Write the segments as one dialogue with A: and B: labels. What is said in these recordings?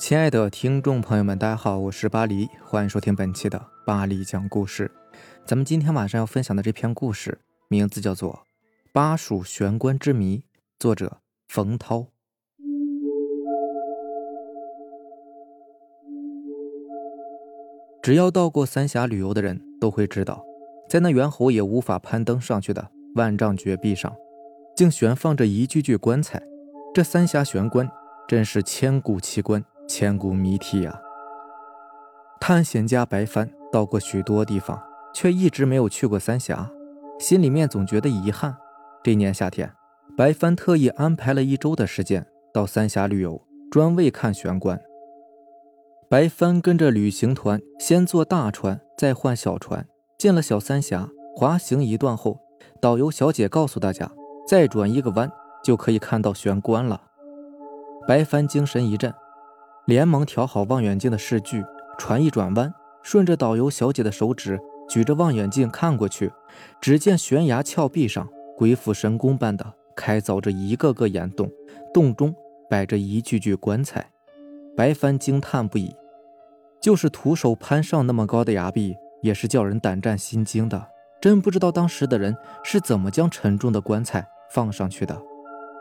A: 亲爱的听众朋友们，大家好，我是巴黎，欢迎收听本期的巴黎讲故事。咱们今天晚上要分享的这篇故事，名字叫做《巴蜀玄关之谜》，作者冯涛。只要到过三峡旅游的人都会知道，在那猿猴也无法攀登上去的万丈绝壁上，竟悬放着一具具棺材。这三峡玄关真是千古奇观。千古谜题呀！探险家白帆到过许多地方，却一直没有去过三峡，心里面总觉得遗憾。这年夏天，白帆特意安排了一周的时间到三峡旅游，专为看玄关。白帆跟着旅行团先坐大船，再换小船，进了小三峡，滑行一段后，导游小姐告诉大家，再转一个弯就可以看到玄关了。白帆精神一振。连忙调好望远镜的视距，船一转弯，顺着导游小姐的手指，举着望远镜看过去，只见悬崖峭壁上鬼斧神工般的开凿着一个个岩洞，洞中摆着一具具棺材。白帆惊叹不已，就是徒手攀上那么高的崖壁，也是叫人胆战心惊的。真不知道当时的人是怎么将沉重的棺材放上去的。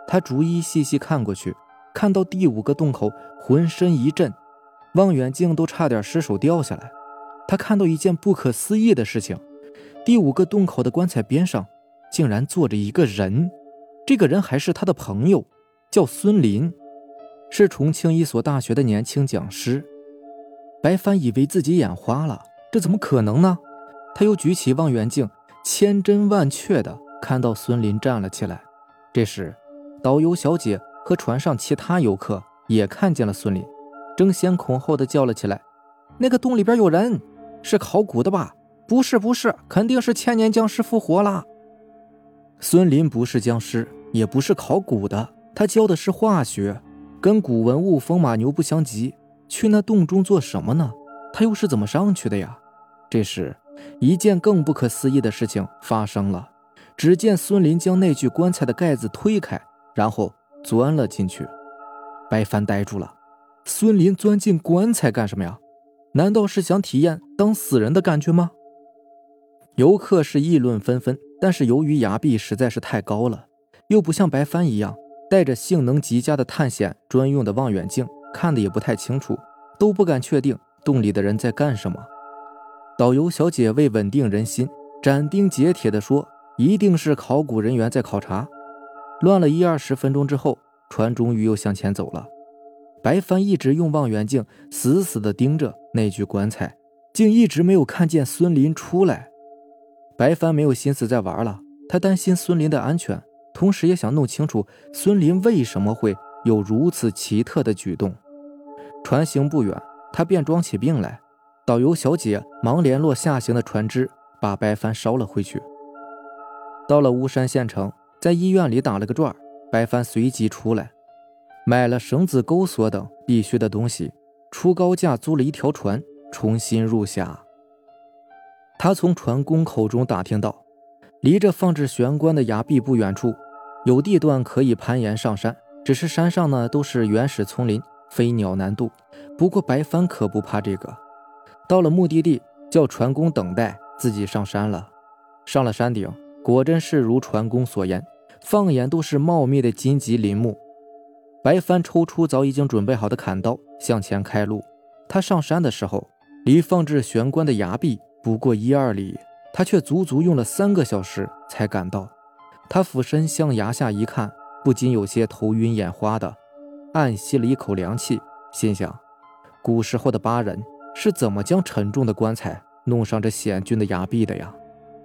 A: 他逐一细细看过去。看到第五个洞口，浑身一震，望远镜都差点失手掉下来。他看到一件不可思议的事情：第五个洞口的棺材边上，竟然坐着一个人。这个人还是他的朋友，叫孙林，是重庆一所大学的年轻讲师。白帆以为自己眼花了，这怎么可能呢？他又举起望远镜，千真万确的看到孙林站了起来。这时，导游小姐。和船上其他游客也看见了孙林，争先恐后的叫了起来：“那个洞里边有人，是考古的吧？不是，不是，肯定是千年僵尸复活了。”孙林不是僵尸，也不是考古的，他教的是化学，跟古文物风马牛不相及。去那洞中做什么呢？他又是怎么上去的呀？这时，一件更不可思议的事情发生了。只见孙林将那具棺材的盖子推开，然后。钻了进去，白帆呆住了。孙林钻进棺材干什么呀？难道是想体验当死人的感觉吗？游客是议论纷纷，但是由于崖壁实在是太高了，又不像白帆一样带着性能极佳的探险专用的望远镜，看的也不太清楚，都不敢确定洞里的人在干什么。导游小姐为稳定人心，斩钉截铁地说：“一定是考古人员在考察。”乱了一二十分钟之后，船终于又向前走了。白帆一直用望远镜死死地盯着那具棺材，竟一直没有看见孙林出来。白帆没有心思再玩了，他担心孙林的安全，同时也想弄清楚孙林为什么会有如此奇特的举动。船行不远，他便装起病来。导游小姐忙联络下行的船只，把白帆捎了回去。到了巫山县城。在医院里打了个转，白帆随即出来，买了绳子、钩索等必须的东西，出高价租了一条船，重新入峡。他从船工口中打听到，离着放置玄关的崖壁不远处，有地段可以攀岩上山，只是山上呢都是原始丛林，飞鸟难渡。不过白帆可不怕这个，到了目的地，叫船工等待，自己上山了。上了山顶。果真是如船工所言，放眼都是茂密的荆棘林木。白帆抽出早已经准备好的砍刀，向前开路。他上山的时候，离放置玄关的崖壁不过一二里，他却足足用了三个小时才赶到。他俯身向崖下一看，不禁有些头晕眼花的，暗吸了一口凉气，心想：古时候的巴人是怎么将沉重的棺材弄上这险峻的崖壁的呀？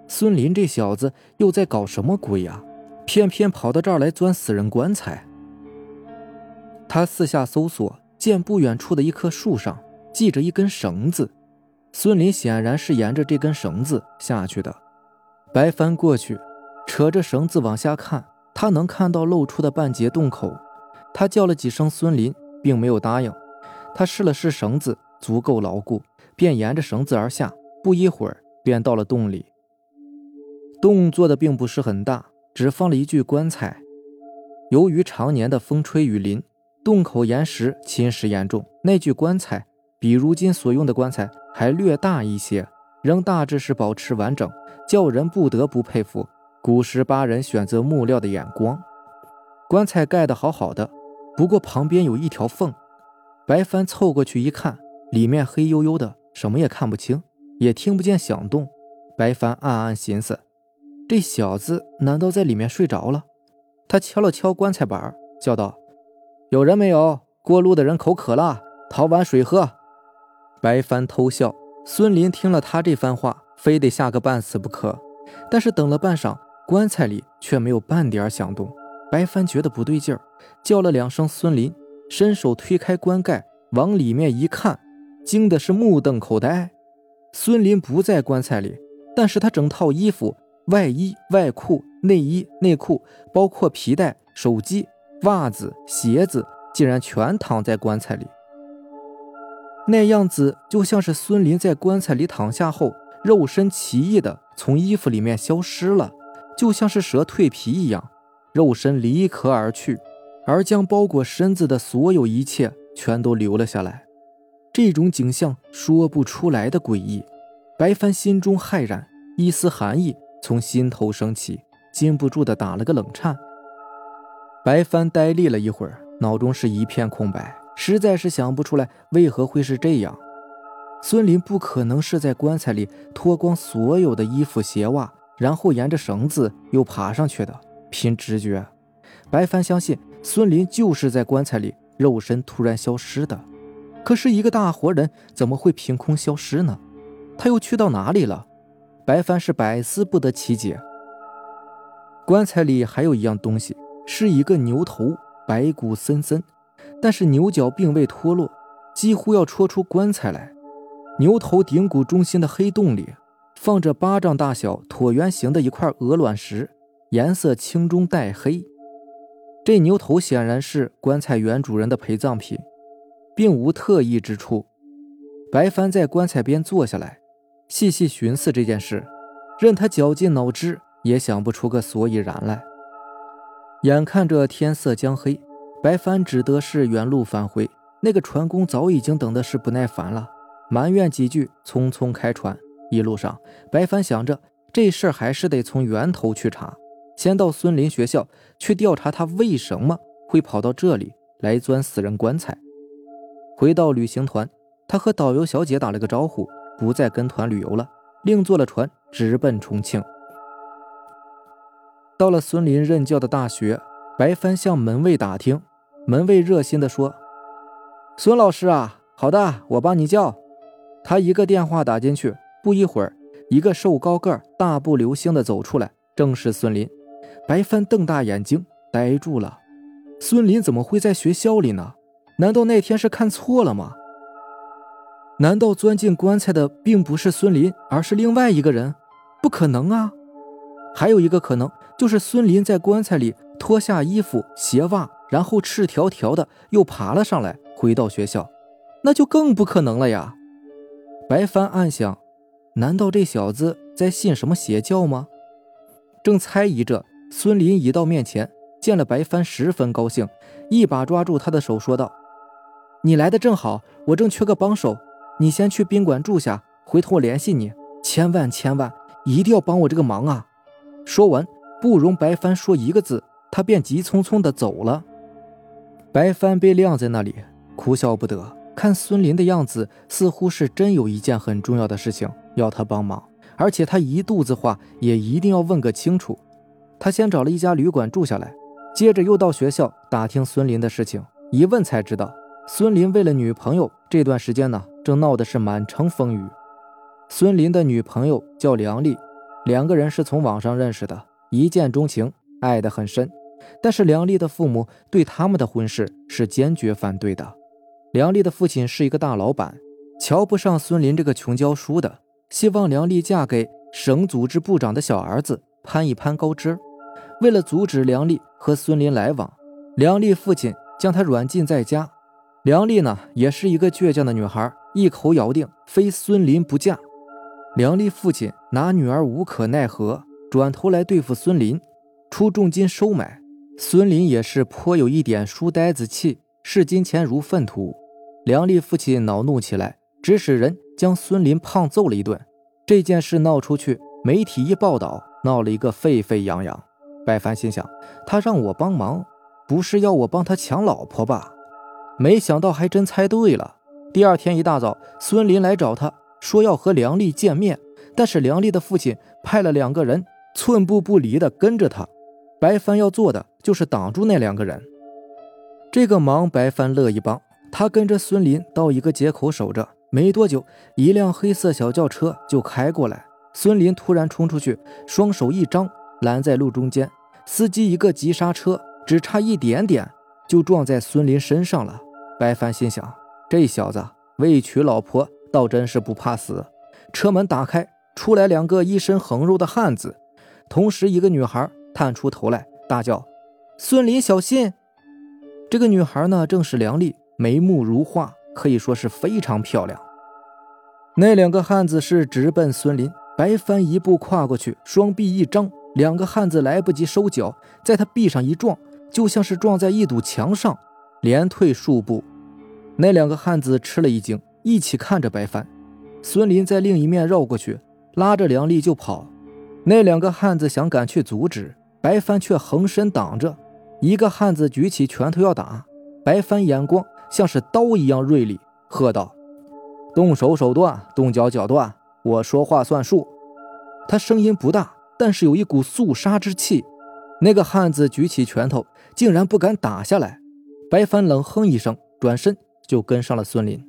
A: 孙林这小子又在搞什么鬼呀？偏偏跑到这儿来钻死人棺材。他四下搜索，见不远处的一棵树上系着一根绳子。孙林显然是沿着这根绳子下去的。白帆过去，扯着绳子往下看，他能看到露出的半截洞口。他叫了几声孙林，并没有答应。他试了试绳子，足够牢固，便沿着绳子而下。不一会儿，便到了洞里。洞做的并不是很大，只放了一具棺材。由于常年的风吹雨淋，洞口岩石侵蚀严重，那具棺材比如今所用的棺材还略大一些，仍大致是保持完整，叫人不得不佩服古时八人选择木料的眼光。棺材盖得好好的，不过旁边有一条缝。白帆凑过去一看，里面黑黝黝的，什么也看不清，也听不见响动。白帆暗暗寻思：这小子难道在里面睡着了？他敲了敲棺材板，叫道。有人没有？过路的人口渴了，讨碗水喝。白帆偷笑。孙林听了他这番话，非得吓个半死不可。但是等了半晌，棺材里却没有半点响动。白帆觉得不对劲儿，叫了两声孙林，伸手推开棺盖，往里面一看，惊的是目瞪口呆。孙林不在棺材里，但是他整套衣服、外衣、外裤、内衣、内裤，包括皮带、手机。袜子、鞋子竟然全躺在棺材里，那样子就像是孙林在棺材里躺下后，肉身奇异的从衣服里面消失了，就像是蛇蜕皮一样，肉身离壳而去，而将包裹身子的所有一切全都留了下来。这种景象说不出来的诡异，白帆心中骇然，一丝寒意从心头升起，禁不住的打了个冷颤。白帆呆立了一会儿，脑中是一片空白，实在是想不出来为何会是这样。孙林不可能是在棺材里脱光所有的衣服鞋袜，然后沿着绳子又爬上去的。凭直觉，白帆相信孙林就是在棺材里肉身突然消失的。可是，一个大活人怎么会凭空消失呢？他又去到哪里了？白帆是百思不得其解。棺材里还有一样东西。是一个牛头，白骨森森，但是牛角并未脱落，几乎要戳出棺材来。牛头顶骨中心的黑洞里，放着巴掌大小、椭圆形的一块鹅卵石，颜色青中带黑。这牛头显然是棺材原主人的陪葬品，并无特异之处。白帆在棺材边坐下来，细细寻思这件事，任他绞尽脑汁，也想不出个所以然来。眼看着天色将黑，白帆只得是原路返回。那个船工早已经等的是不耐烦了，埋怨几句，匆匆开船。一路上，白帆想着这事儿还是得从源头去查，先到孙林学校去调查他为什么会跑到这里来钻死人棺材。回到旅行团，他和导游小姐打了个招呼，不再跟团旅游了，另坐了船直奔重庆。到了孙林任教的大学，白帆向门卫打听，门卫热心地说：“孙老师啊，好的，我帮你叫。”他一个电话打进去，不一会儿，一个瘦高个、大步流星地走出来，正是孙林。白帆瞪大眼睛，呆住了。孙林怎么会在学校里呢？难道那天是看错了吗？难道钻进棺材的并不是孙林，而是另外一个人？不可能啊！还有一个可能。就是孙林在棺材里脱下衣服、鞋袜，然后赤条条的又爬了上来，回到学校，那就更不可能了呀！白帆暗想：难道这小子在信什么邪教吗？正猜疑着，孙林已到面前，见了白帆，十分高兴，一把抓住他的手，说道：“你来的正好，我正缺个帮手，你先去宾馆住下，回头我联系你，千万千万一定要帮我这个忙啊！”说完。不容白帆说一个字，他便急匆匆的走了。白帆被晾在那里，哭笑不得。看孙林的样子，似乎是真有一件很重要的事情要他帮忙，而且他一肚子话也一定要问个清楚。他先找了一家旅馆住下来，接着又到学校打听孙林的事情。一问才知道，孙林为了女朋友，这段时间呢，正闹的是满城风雨。孙林的女朋友叫梁丽，两个人是从网上认识的。一见钟情，爱得很深，但是梁丽的父母对他们的婚事是坚决反对的。梁丽的父亲是一个大老板，瞧不上孙林这个穷教书的，希望梁丽嫁给省组织部长的小儿子，攀一攀高枝。为了阻止梁丽和孙林来往，梁丽父亲将她软禁在家。梁丽呢，也是一个倔强的女孩，一口咬定非孙林不嫁。梁丽父亲拿女儿无可奈何。转头来对付孙林，出重金收买孙林，也是颇有一点书呆子气，视金钱如粪土。梁丽父亲恼怒起来，指使人将孙林胖揍了一顿。这件事闹出去，媒体一报道，闹了一个沸沸扬扬。白帆心想，他让我帮忙，不是要我帮他抢老婆吧？没想到还真猜对了。第二天一大早，孙林来找他说要和梁丽见面，但是梁丽的父亲派了两个人，寸步不离地跟着他。白帆要做的就是挡住那两个人。这个忙白帆乐意帮，他跟着孙林到一个街口守着。没多久，一辆黑色小轿车就开过来，孙林突然冲出去，双手一张，拦在路中间。司机一个急刹车，只差一点点就撞在孙林身上了。白帆心想，这小子为娶老婆倒真是不怕死。车门打开，出来两个一身横肉的汉子，同时一个女孩探出头来，大叫：“孙林，小心！”这个女孩呢，正是梁丽，眉目如画，可以说是非常漂亮。那两个汉子是直奔孙林，白帆一步跨过去，双臂一张，两个汉子来不及收脚，在他臂上一撞，就像是撞在一堵墙上，连退数步。那两个汉子吃了一惊，一起看着白帆。孙林在另一面绕过去，拉着梁丽就跑。那两个汉子想赶去阻止，白帆却横身挡着。一个汉子举起拳头要打，白帆眼光像是刀一样锐利，喝道。动手手段，动脚脚断，我说话算数。他声音不大，但是有一股肃杀之气。那个汉子举起拳头，竟然不敢打下来。白帆冷哼一声，转身就跟上了孙林。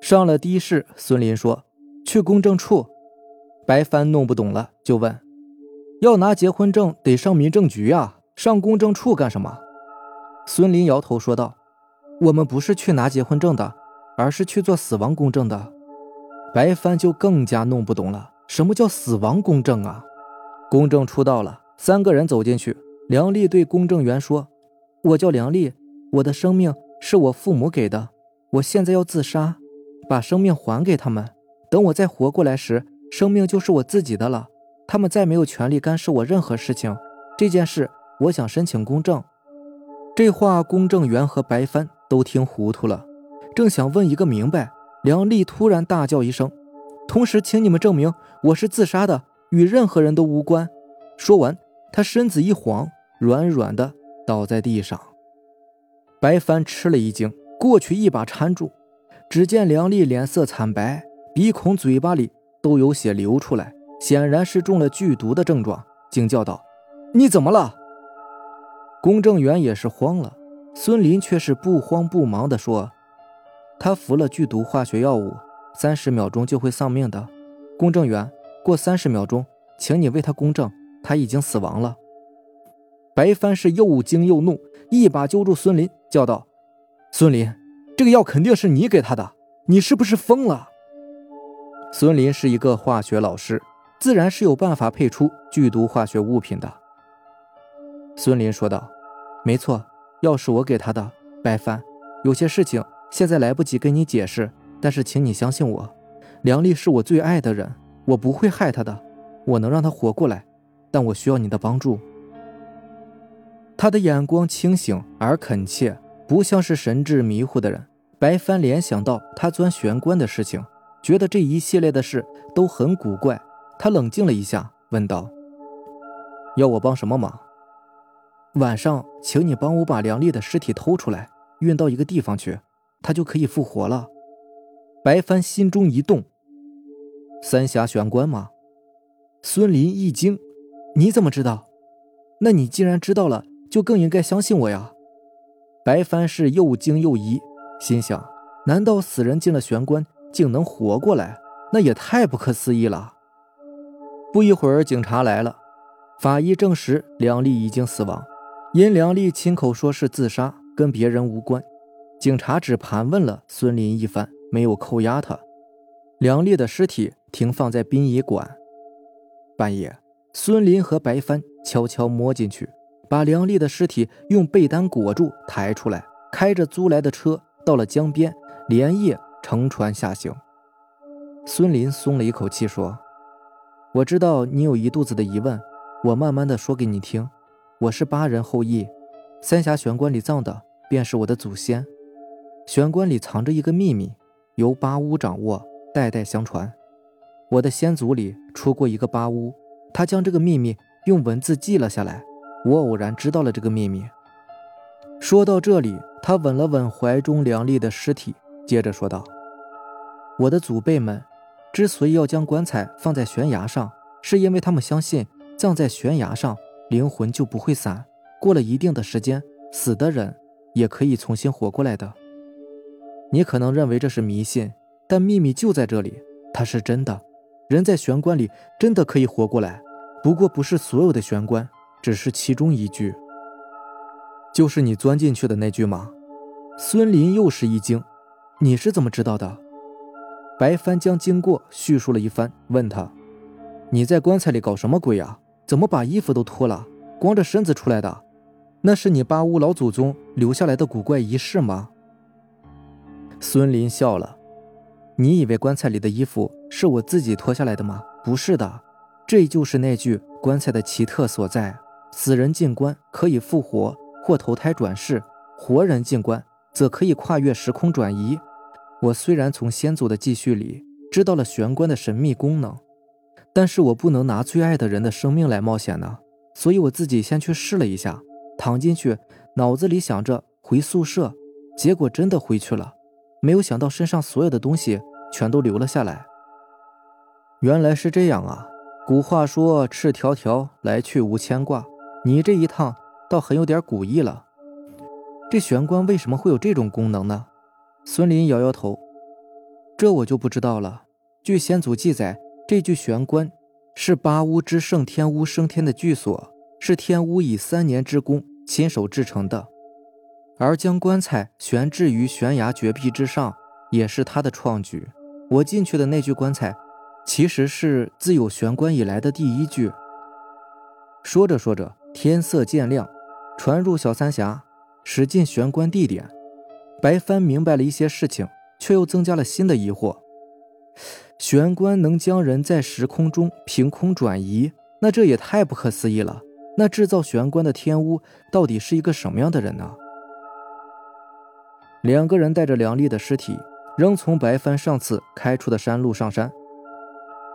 A: 上了的士，孙林说：“去公证处。”白帆弄不懂了，就问：“要拿结婚证，得上民政局啊，上公证处干什么？”孙林摇头说道：“我们不是去拿结婚证的。”而是去做死亡公证的，白帆就更加弄不懂了。什么叫死亡公证啊？公证处到了，三个人走进去。梁丽对公证员说：“我叫梁丽，我的生命是我父母给的，我现在要自杀，把生命还给他们。等我再活过来时，生命就是我自己的了，他们再没有权利干涉我任何事情。这件事，我想申请公证。”这话，公证员和白帆都听糊涂了。正想问一个明白，梁丽突然大叫一声：“同时，请你们证明我是自杀的，与任何人都无关。”说完，他身子一晃，软软的倒在地上。白帆吃了一惊，过去一把搀住。只见梁丽脸色惨白，鼻孔、嘴巴里都有血流出来，显然是中了剧毒的症状，惊叫道：“你怎么了？”公证员也是慌了，孙林却是不慌不忙地说。他服了剧毒化学药物，三十秒钟就会丧命的。公证员，过三十秒钟，请你为他公证，他已经死亡了。白帆是又惊又怒，一把揪住孙林，叫道：“孙林，这个药肯定是你给他的，你是不是疯了？”孙林是一个化学老师，自然是有办法配出剧毒化学物品的。孙林说道：“没错，药是我给他的。白帆，有些事情。”现在来不及跟你解释，但是请你相信我，梁丽是我最爱的人，我不会害她的，我能让她活过来，但我需要你的帮助。他的眼光清醒而恳切，不像是神志迷糊的人。白帆联想到他钻玄关的事情，觉得这一系列的事都很古怪。他冷静了一下，问道：“要我帮什么忙？晚上，请你帮我把梁丽的尸体偷出来，运到一个地方去。”他就可以复活了。白帆心中一动，三峡玄关吗？孙林一惊：“你怎么知道？那你既然知道了，就更应该相信我呀。”白帆是又惊又疑，心想：难道死人进了玄关竟能活过来？那也太不可思议了。不一会儿，警察来了，法医证实梁丽已经死亡，因梁丽亲口说是自杀，跟别人无关。警察只盘问了孙林一番，没有扣押他。梁丽的尸体停放在殡仪馆。半夜，孙林和白帆悄悄摸进去，把梁丽的尸体用被单裹住，抬出来，开着租来的车到了江边，连夜乘船下行。孙林松了一口气，说：“我知道你有一肚子的疑问，我慢慢的说给你听。我是八人后裔，三峡玄关里葬的。”便是我的祖先。玄关里藏着一个秘密，由八巫掌握，代代相传。我的先祖里出过一个八巫，他将这个秘密用文字记了下来。我偶然知道了这个秘密。说到这里，他吻了吻怀中梁丽的尸体，接着说道：“我的祖辈们之所以要将棺材放在悬崖上，是因为他们相信葬在悬崖上，灵魂就不会散。过了一定的时间，死的人也可以重新活过来的。你可能认为这是迷信，但秘密就在这里，它是真的。人在玄关里真的可以活过来，不过不是所有的玄关，只是其中一句。就是你钻进去的那句吗？孙林又是一惊，你是怎么知道的？白帆将经过叙述了一番，问他：“你在棺材里搞什么鬼啊？怎么把衣服都脱了，光着身子出来的？那是你八屋老祖宗留下来的古怪仪式吗？”孙林笑了。你以为棺材里的衣服是我自己脱下来的吗？不是的，这就是那具棺材的奇特所在。死人进棺可以复活或投胎转世，活人进棺则可以跨越时空转移。我虽然从先祖的继续里知道了玄关的神秘功能，但是我不能拿最爱的人的生命来冒险呢，所以我自己先去试了一下，躺进去，脑子里想着回宿舍，结果真的回去了。没有想到身上所有的东西全都留了下来。原来是这样啊！古话说“赤条条来去无牵挂”，你这一趟倒很有点古意了。这玄关为什么会有这种功能呢？孙林摇摇头：“这我就不知道了。据先祖记载，这具玄关是八巫之圣天巫升天的居所，是天巫以三年之功亲手制成的。”而将棺材悬置于悬崖绝壁之上，也是他的创举。我进去的那具棺材，其实是自有玄关以来的第一具。说着说着，天色渐亮，传入小三峡，驶进玄关地点。白帆明白了一些事情，却又增加了新的疑惑：玄关能将人在时空中凭空转移，那这也太不可思议了。那制造玄关的天巫到底是一个什么样的人呢？两个人带着梁丽的尸体，仍从白帆上次开出的山路上山。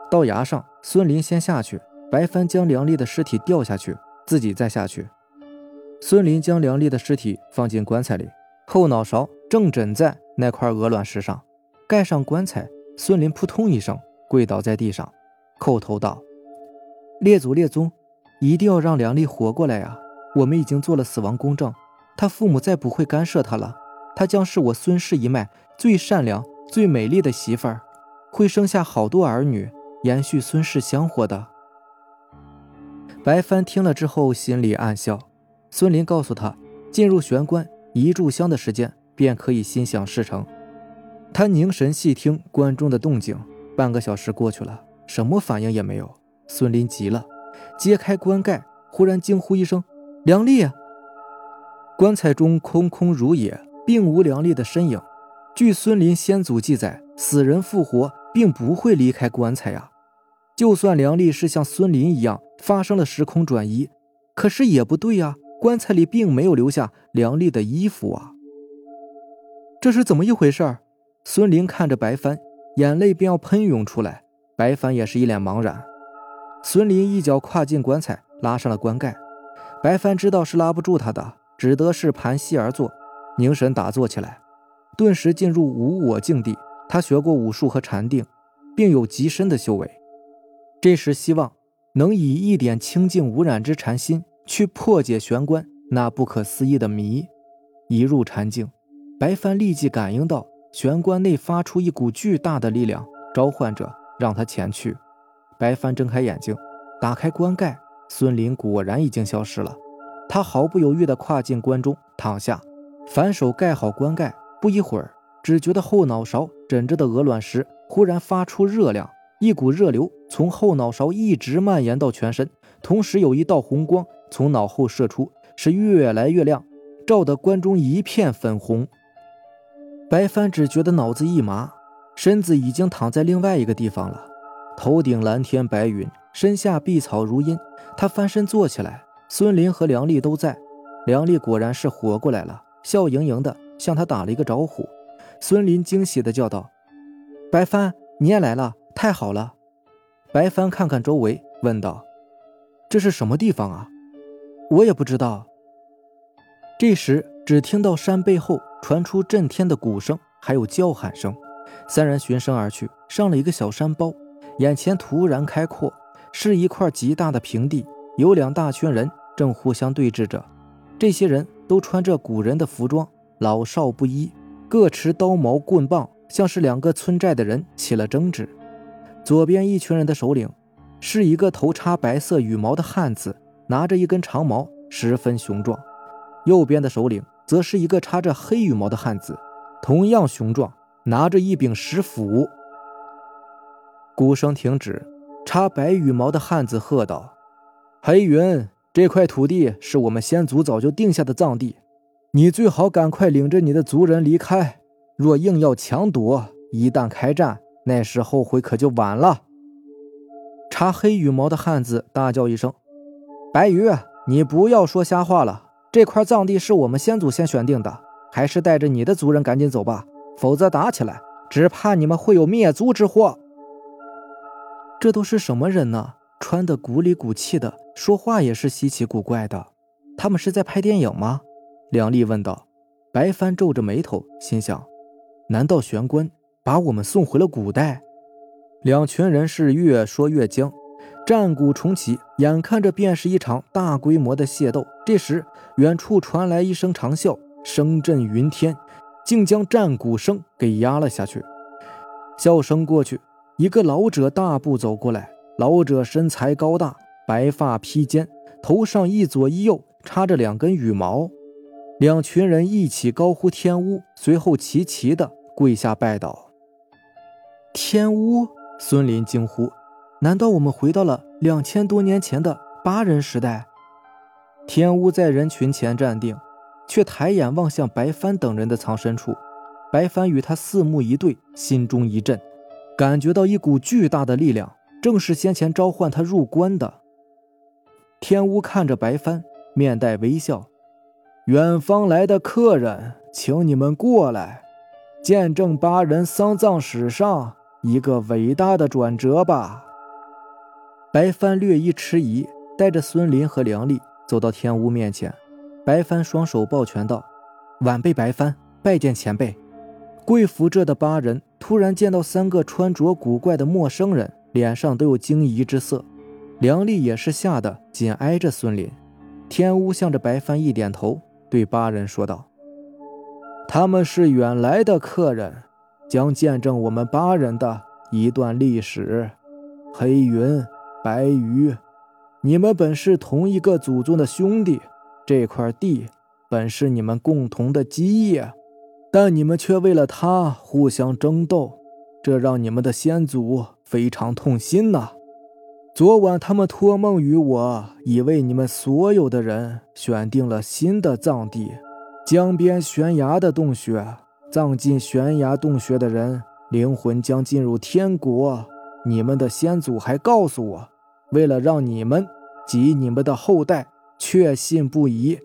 A: 到崖上，孙林先下去，白帆将梁丽的尸体吊下去，自己再下去。孙林将梁丽的尸体放进棺材里，后脑勺正枕在那块鹅卵石上，盖上棺材。孙林扑通一声跪倒在地上，叩头道：“列祖列宗，一定要让梁丽活过来呀！我们已经做了死亡公证，他父母再不会干涉他了。”她将是我孙氏一脉最善良、最美丽的媳妇儿，会生下好多儿女，延续孙氏香火的。白帆听了之后，心里暗笑。孙林告诉他，进入玄关一炷香的时间，便可以心想事成。他凝神细听关中的动静，半个小时过去了，什么反应也没有。孙林急了，揭开棺盖，忽然惊呼一声：“梁丽！”棺材中空空如也。并无梁丽的身影。据孙林先祖记载，死人复活并不会离开棺材呀。就算梁丽是像孙林一样发生了时空转移，可是也不对呀。棺材里并没有留下梁丽的衣服啊。这是怎么一回事？孙林看着白帆，眼泪便要喷涌出来。白帆也是一脸茫然。孙林一脚跨进棺材，拉上了棺盖。白帆知道是拉不住他的，只得是盘膝而坐。凝神打坐起来，顿时进入无我境地。他学过武术和禅定，并有极深的修为。这时希望能以一点清净无染之禅心去破解玄关那不可思议的谜。一入禅境，白帆立即感应到玄关内发出一股巨大的力量，召唤着让他前去。白帆睁开眼睛，打开棺盖，孙林果然已经消失了。他毫不犹豫地跨进棺中，躺下。反手盖好棺盖，不一会儿，只觉得后脑勺枕着的鹅卵石忽然发出热量，一股热流从后脑勺一直蔓延到全身，同时有一道红光从脑后射出，是越来越亮，照得关中一片粉红。白帆只觉得脑子一麻，身子已经躺在另外一个地方了，头顶蓝天白云，身下碧草如茵。他翻身坐起来，孙林和梁丽都在，梁丽果然是活过来了。笑盈盈的向他打了一个招呼。孙林惊喜的叫道：“白帆，你也来了，太好了！”白帆看看周围，问道：“这是什么地方啊？”“我也不知道。”这时，只听到山背后传出震天的鼓声，还有叫喊声。三人循声而去，上了一个小山包，眼前突然开阔，是一块极大的平地，有两大群人正互相对峙着。这些人都穿着古人的服装，老少不一。各持刀矛棍棒，像是两个村寨的人起了争执。左边一群人的首领是一个头插白色羽毛的汉子，拿着一根长矛，十分雄壮；右边的首领则是一个插着黑羽毛的汉子，同样雄壮，拿着一柄石斧。鼓声停止，插白羽毛的汉子喝道：“黑云，这块土地是我们先祖早就定下的藏地。”你最好赶快领着你的族人离开，若硬要强夺，一旦开战，那时后悔可就晚了。插黑羽毛的汉子大叫一声：“白鱼，你不要说瞎话了！这块藏地是我们先祖先选定的，还是带着你的族人赶紧走吧，否则打起来，只怕你们会有灭族之祸。”这都是什么人呢？穿的古里古气的，说话也是稀奇古怪的。他们是在拍电影吗？梁丽问道：“白帆皱着眉头，心想：难道玄关把我们送回了古代？”两群人是越说越僵，战鼓重启，眼看着便是一场大规模的械斗。这时，远处传来一声长啸，声震云天，竟将战鼓声给压了下去。笑声过去，一个老者大步走过来。老者身材高大，白发披肩，头上一左一右插着两根羽毛。两群人一起高呼“天乌”，随后齐齐的跪下拜倒。天乌，孙林惊呼：“难道我们回到了两千多年前的八人时代？”天乌在人群前站定，却抬眼望向白帆等人的藏身处。白帆与他四目一对，心中一震，感觉到一股巨大的力量，正是先前召唤他入关的。天乌看着白帆，面带微笑。远方来的客人，请你们过来，见证八人丧葬史上一个伟大的转折吧。白帆略一迟疑，带着孙林和梁丽走到天屋面前。白帆双手抱拳道：“晚辈白帆拜见前辈。”跪伏着的八人突然见到三个穿着古怪的陌生人，脸上都有惊疑之色。梁丽也是吓得紧挨着孙林。天屋向着白帆一点头。对八人说道：“他们是远来的客人，将见证我们八人的一段历史。黑云、白鱼，你们本是同一个祖宗的兄弟，这块地本是你们共同的基业，但你们却为了他互相争斗，这让你们的先祖非常痛心呐。”昨晚他们托梦于我，已为你们所有的人选定了新的葬地——江边悬崖的洞穴。葬进悬崖洞穴的人，灵魂将进入天国。你们的先祖还告诉我，为了让你们及你们的后代确信不疑，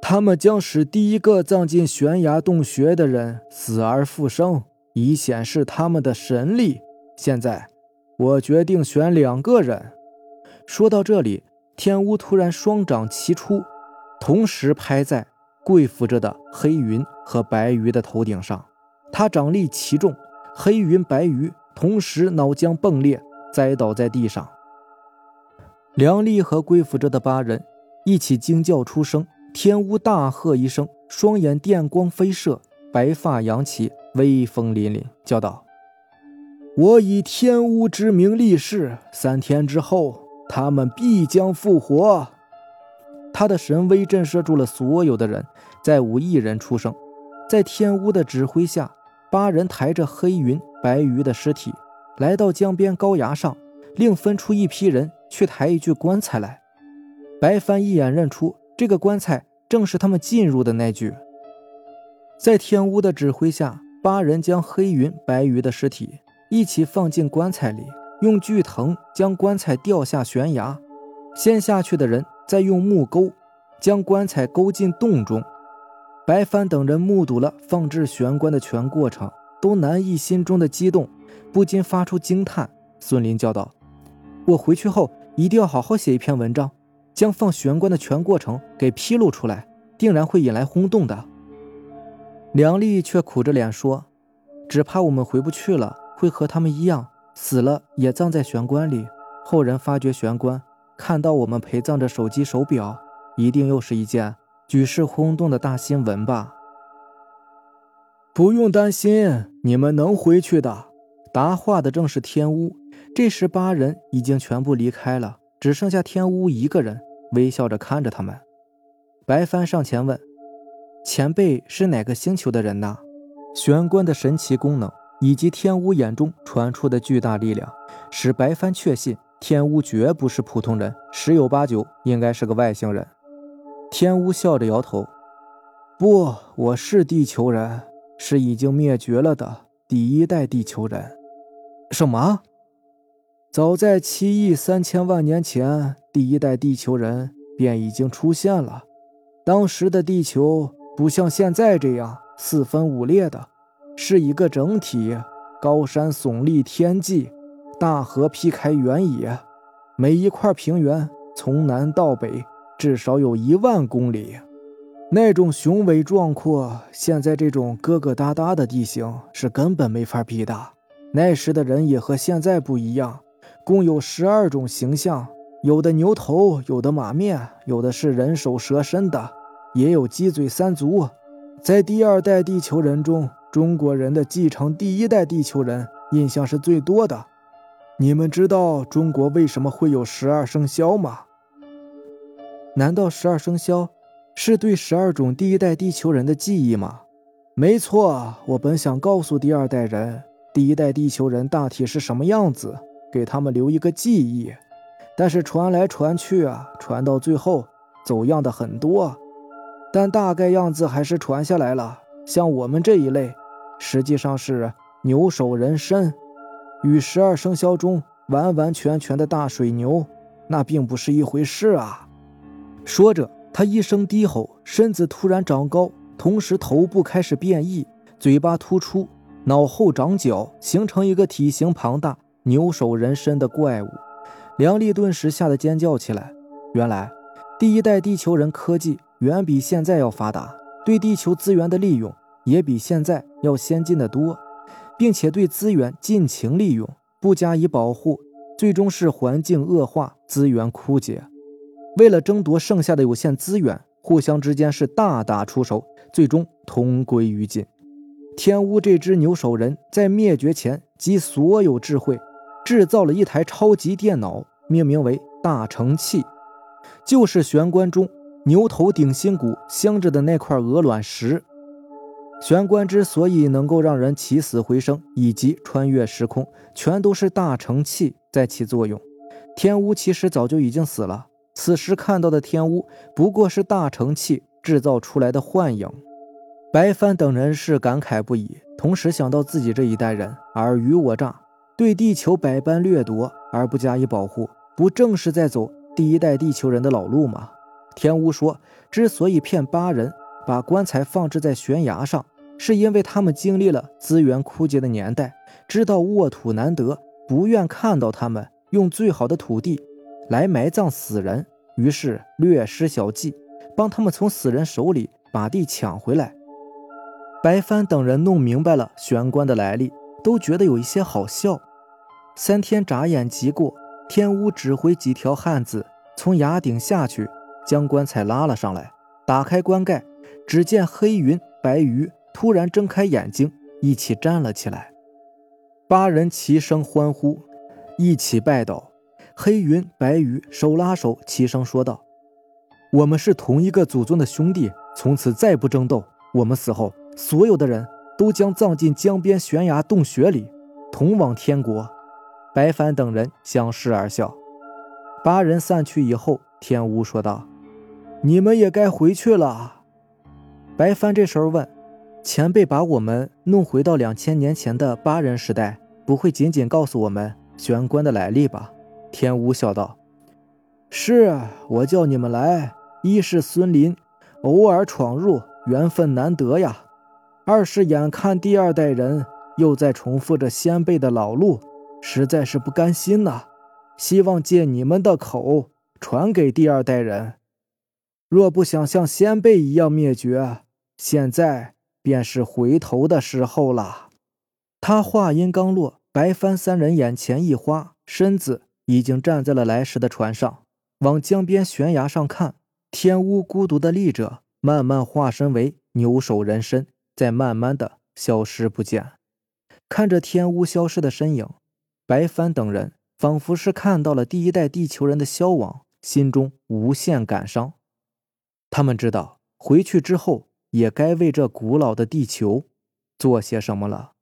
A: 他们将使第一个葬进悬崖洞穴的人死而复生，以显示他们的神力。现在。我决定选两个人。说到这里，天乌突然双掌齐出，同时拍在跪伏着的黑云和白鱼的头顶上。他掌力奇重，黑云、白鱼同时脑浆迸裂，栽倒在地上。梁丽和跪伏着的八人一起惊叫出声。天乌大喝一声，双眼电光飞射，白发扬起，威风凛凛，叫道。我以天乌之名立誓，三天之后，他们必将复活。他的神威震慑住了所有的人，再无一人出声。在天乌的指挥下，八人抬着黑云、白鱼的尸体来到江边高崖上，另分出一批人去抬一具棺材来。白帆一眼认出这个棺材正是他们进入的那具。在天乌的指挥下，八人将黑云、白鱼的尸体。一起放进棺材里，用锯藤将棺材吊下悬崖。先下去的人再用木钩将棺材勾进洞中。白帆等人目睹了放置玄关的全过程，都难抑心中的激动，不禁发出惊叹。孙林叫道：“我回去后一定要好好写一篇文章，将放玄关的全过程给披露出来，定然会引来轰动的。”梁丽却苦着脸说：“只怕我们回不去了，会和他们一样，死了也葬在玄关里。后人发掘玄关，看到我们陪葬着手机、手表，一定又是一件举世轰动的大新闻吧？”不用担心，你们能回去的。答话的正是天乌。这时八人已经全部离开了，只剩下天乌一个人，微笑着看着他们。白帆上前问：“前辈是哪个星球的人呢？”玄关的神奇功能以及天乌眼中传出的巨大力量，使白帆确信天乌绝不是普通人，十有八九应该是个外星人。天乌笑着摇头：“不，我是地球人，是已经灭绝了的第一代地球人。”什么？早在七亿三千万年前，第一代地球人便已经出现了。当时的地球不像现在这样四分五裂的，是一个整体，高山耸立天际，大河劈开原野，每一块平原从南到北至少有一万公里，那种雄伟壮阔，现在这种疙疙瘩瘩的地形是根本没法比的。那时的人也和现在不一样。共有十二种形象，有的牛头，有的马面，有的是人首蛇身的，也有鸡嘴三足。在第二代地球人中，中国人的继承第一代地球人印象是最多的。你们知道中国为什么会有十二生肖吗？难道十二生肖是对十二种第一代地球人的记忆吗？没错，我本想告诉第二代人，第一代地球人大体是什么样子。给他们留一个记忆，但是传来传去啊，传到最后走样的很多，但大概样子还是传下来了。像我们这一类，实际上是牛首人身，与十二生肖中完完全全的大水牛那并不是一回事啊！说着，他一声低吼，身子突然长高，同时头部开始变异，嘴巴突出，脑后长角，形成一个体型庞大。牛首人身的怪物，梁丽顿时吓得尖叫起来。原来，第一代地球人科技远比现在要发达，对地球资源的利用也比现在要先进的多，并且对资源尽情利用，不加以保护，最终是环境恶化，资源枯竭。为了争夺剩下的有限资源，互相之间是大打出手，最终同归于尽。天乌这只牛首人在灭绝前集所有智慧。制造了一台超级电脑，命名为大成器，就是玄关中牛头顶心骨镶着的那块鹅卵石。玄关之所以能够让人起死回生以及穿越时空，全都是大成器在起作用。天乌其实早就已经死了，此时看到的天乌不过是大成器制造出来的幻影。白帆等人是感慨不已，同时想到自己这一代人尔虞我诈。对地球百般掠夺而不加以保护，不正是在走第一代地球人的老路吗？天乌说，之所以骗八人把棺材放置在悬崖上，是因为他们经历了资源枯竭的年代，知道沃土难得，不愿看到他们用最好的土地来埋葬死人，于是略施小计，帮他们从死人手里把地抢回来。白帆等人弄明白了玄关的来历，都觉得有一些好笑。三天眨眼即过，天屋指挥几条汉子从崖顶下去，将棺材拉了上来，打开棺盖，只见黑云、白鱼突然睁开眼睛，一起站了起来。八人齐声欢呼，一起拜倒。黑云、白鱼手拉手，齐声说道：“我们是同一个祖宗的兄弟，从此再不争斗。我们死后，所有的人都将葬进江边悬崖洞穴里，同往天国。”白帆等人相视而笑。八人散去以后，天乌说道：“你们也该回去了。”白帆这时候问：“前辈把我们弄回到两千年前的八人时代，不会仅仅告诉我们玄关的来历吧？”天乌笑道：“是我叫你们来，一是孙林偶尔闯入，
B: 缘分难得呀。二是眼看第二代人又在重复着先辈的老路，实在是不甘心呐。希望借你们的口传给第二代人。若不想像先辈一样灭绝，现在便是回头的时候了。他话音刚落，白帆三人眼前一花，身子已经站在了来时的船上，往江边悬崖上看。天乌孤独的立着，慢慢化身为牛首人身，再慢慢的消失不见。看着天乌消失的身影，白帆等人仿佛是看到了第一代地球人的消亡，心中无限感伤。他们知道回去之后也该为这古老的地球做些什么了。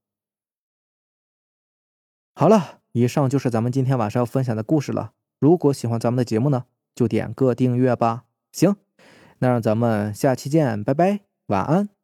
B: 好了，以上就是咱们今天晚上要分享的故事了。如果喜欢咱们的节目呢，就点个订阅吧。行，那让咱们下期见，拜拜，晚安。